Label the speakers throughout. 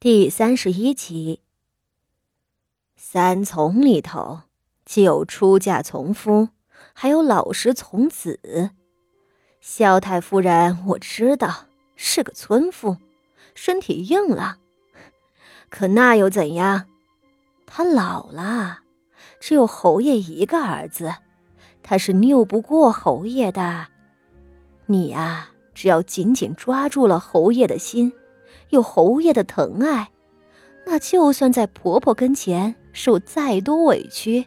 Speaker 1: 第三十一集，三从里头既有出嫁从夫，还有老实从子。萧太夫人我知道是个村妇，身体硬朗，可那又怎样？她老了，只有侯爷一个儿子，她是拗不过侯爷的。你呀，只要紧紧抓住了侯爷的心。有侯爷的疼爱，那就算在婆婆跟前受再多委屈，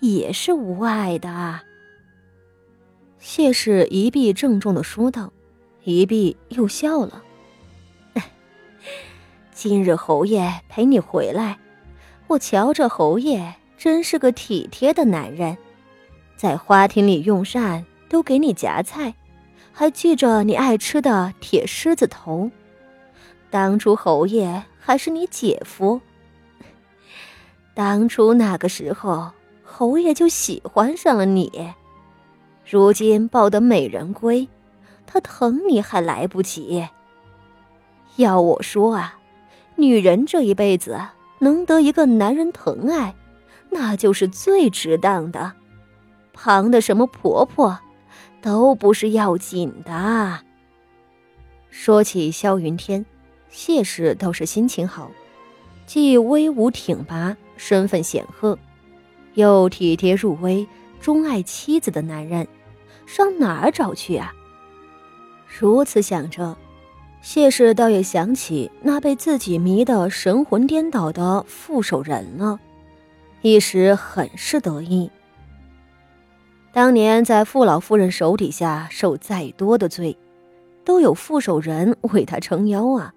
Speaker 1: 也是无碍的。谢氏一臂郑重的说道，一臂又笑了。今日侯爷陪你回来，我瞧着侯爷真是个体贴的男人，在花厅里用膳都给你夹菜，还记着你爱吃的铁狮子头。当初侯爷还是你姐夫，当初那个时候侯爷就喜欢上了你，如今抱得美人归，他疼你还来不及。要我说啊，女人这一辈子能得一个男人疼爱，那就是最值当的，旁的什么婆婆，都不是要紧的。说起萧云天。谢氏倒是心情好，既威武挺拔、身份显赫，又体贴入微、钟爱妻子的男人，上哪儿找去啊？如此想着，谢氏倒也想起那被自己迷得神魂颠倒的傅守仁了，一时很是得意。当年在傅老夫人手底下受再多的罪，都有傅守人为他撑腰啊。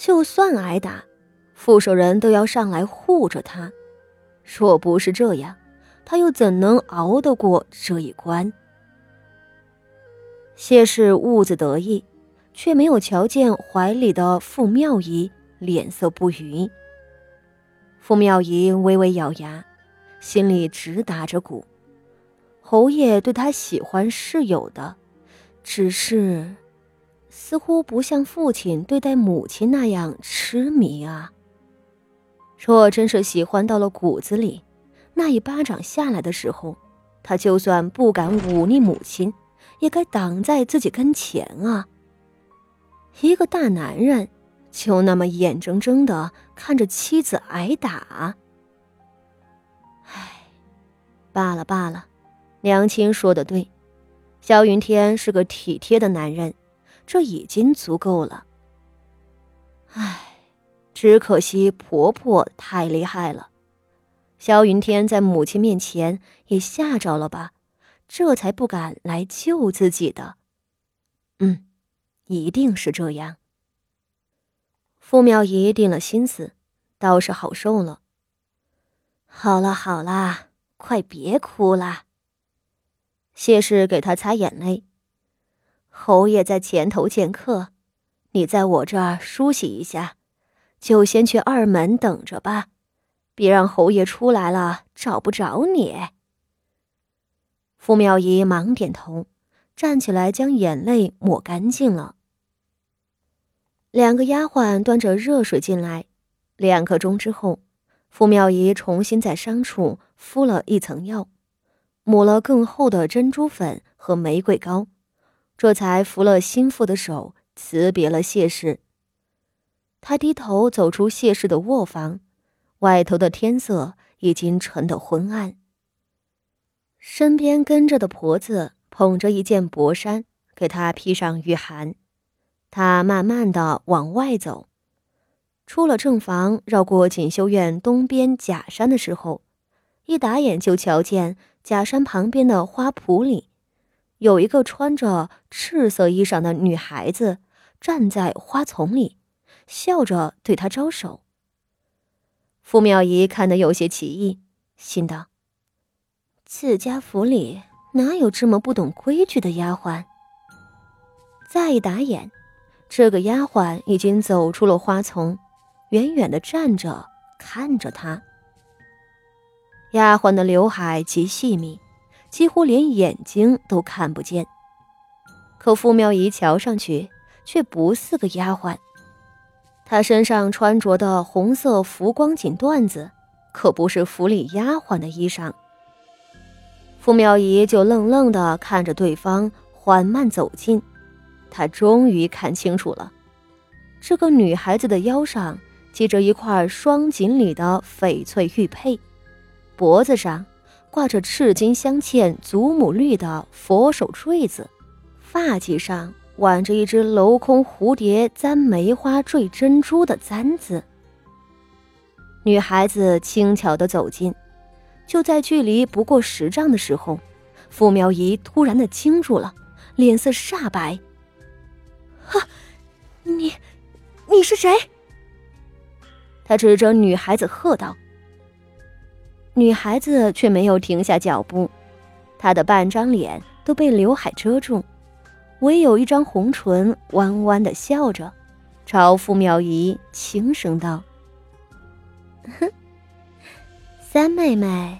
Speaker 1: 就算挨打，傅守仁都要上来护着他。若不是这样，他又怎能熬得过这一关？谢氏兀自得意，却没有瞧见怀里的傅妙仪脸色不愉。傅妙仪微微咬牙，心里直打着鼓。侯爷对他喜欢是有的，只是……似乎不像父亲对待母亲那样痴迷啊。若真是喜欢到了骨子里，那一巴掌下来的时候，他就算不敢忤逆母亲，也该挡在自己跟前啊。一个大男人，就那么眼睁睁的看着妻子挨打。唉，罢了罢了，娘亲说的对，萧云天是个体贴的男人。这已经足够了。唉，只可惜婆婆太厉害了，萧云天在母亲面前也吓着了吧，这才不敢来救自己的。嗯，一定是这样。傅妙仪定了心思，倒是好受了。好了好了，快别哭了。谢氏给她擦眼泪。侯爷在前头见客，你在我这儿梳洗一下，就先去二门等着吧，别让侯爷出来了找不着你。傅妙仪忙点头，站起来将眼泪抹干净了。两个丫鬟端着热水进来，两刻钟之后，傅妙仪重新在伤处敷了一层药，抹了更厚的珍珠粉和玫瑰膏。这才扶了心腹的手，辞别了谢氏。他低头走出谢氏的卧房，外头的天色已经沉得昏暗。身边跟着的婆子捧着一件薄衫，给他披上御寒。他慢慢的往外走，出了正房，绕过锦绣院东边假山的时候，一打眼就瞧见假山旁边的花圃里。有一个穿着赤色衣裳的女孩子站在花丛里，笑着对他招手。傅妙仪看得有些奇异，心道：“自家府里哪有这么不懂规矩的丫鬟？”再一打眼，这个丫鬟已经走出了花丛，远远的站着看着他。丫鬟的刘海极细密。几乎连眼睛都看不见，可傅妙仪瞧上去却不似个丫鬟。她身上穿着的红色浮光锦缎子，可不是府里丫鬟的衣裳。傅妙仪就愣愣地看着对方缓慢走近，她终于看清楚了，这个女孩子的腰上系着一块双锦里的翡翠玉佩，脖子上挂着赤金镶嵌祖母绿的佛手坠子，发髻上挽着一只镂空蝴蝶簪梅花坠珍珠的簪子。女孩子轻巧地走近。就在距离不过十丈的时候，傅苗仪突然的惊住了，脸色煞白。哈，你，你是谁？他指着女孩子喝道。女孩子却没有停下脚步，她的半张脸都被刘海遮住，唯有一张红唇弯弯的笑着，朝傅妙仪轻声道：“哼。”三妹妹，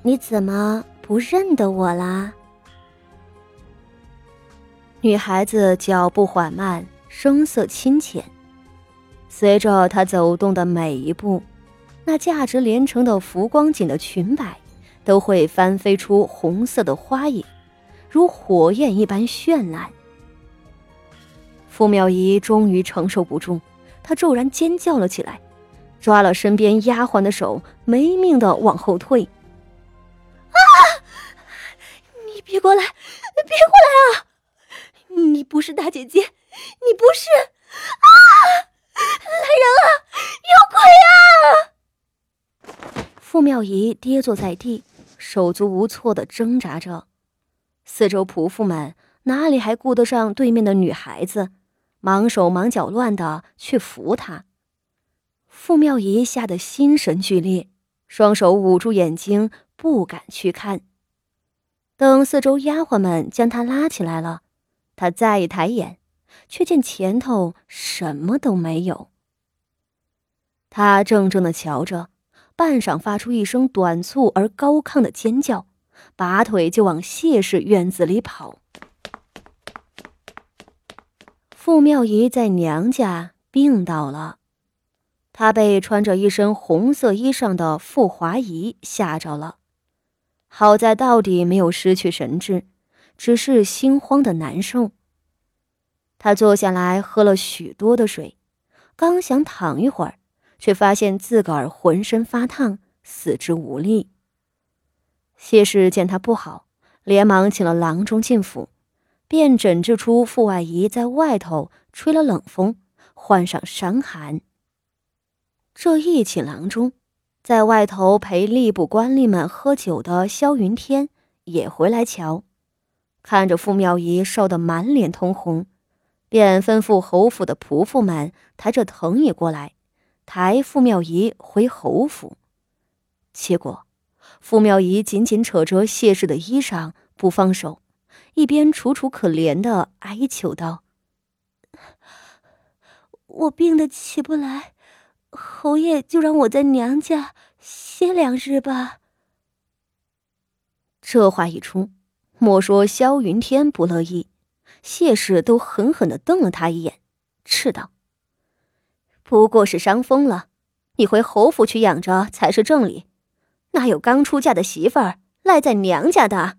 Speaker 1: 你怎么不认得我啦？女孩子脚步缓慢，声色清浅。随着她走动的每一步，那价值连城的浮光锦的裙摆都会翻飞出红色的花影，如火焰一般绚烂。傅妙仪终于承受不住，她骤然尖叫了起来。抓了身边丫鬟的手，没命的往后退。啊！你别过来，别过来啊！你不是大姐姐，你不是！啊！来人啊！有鬼啊！傅妙仪跌坐在地，手足无措的挣扎着。四周仆妇们哪里还顾得上对面的女孩子，忙手忙脚乱的去扶她。傅妙仪吓得心神俱裂，双手捂住眼睛，不敢去看。等四周丫鬟们将她拉起来了，她再一抬眼，却见前头什么都没有。她怔怔的瞧着，半晌发出一声短促而高亢的尖叫，拔腿就往谢氏院子里跑。傅妙仪在娘家病倒了。她被穿着一身红色衣裳的傅华仪吓着了，好在到底没有失去神智，只是心慌的难受。他坐下来喝了许多的水，刚想躺一会儿，却发现自个儿浑身发烫，四肢无力。谢氏见他不好，连忙请了郎中进府，便诊治出傅外姨在外头吹了冷风，患上伤寒。这一请郎中，在外头陪吏部官吏们喝酒的萧云天也回来瞧，看着傅妙仪烧得满脸通红，便吩咐侯府的仆妇们抬着藤椅过来，抬傅妙仪回侯府。结果，傅妙仪紧紧扯着谢氏的衣裳不放手，一边楚楚可怜的哀求道：“我病得起不来。”侯爷就让我在娘家歇两日吧。这话一出，莫说萧云天不乐意，谢氏都狠狠的瞪了他一眼，斥道：“不过是伤风了，你回侯府去养着才是正理，哪有刚出嫁的媳妇儿赖在娘家的？”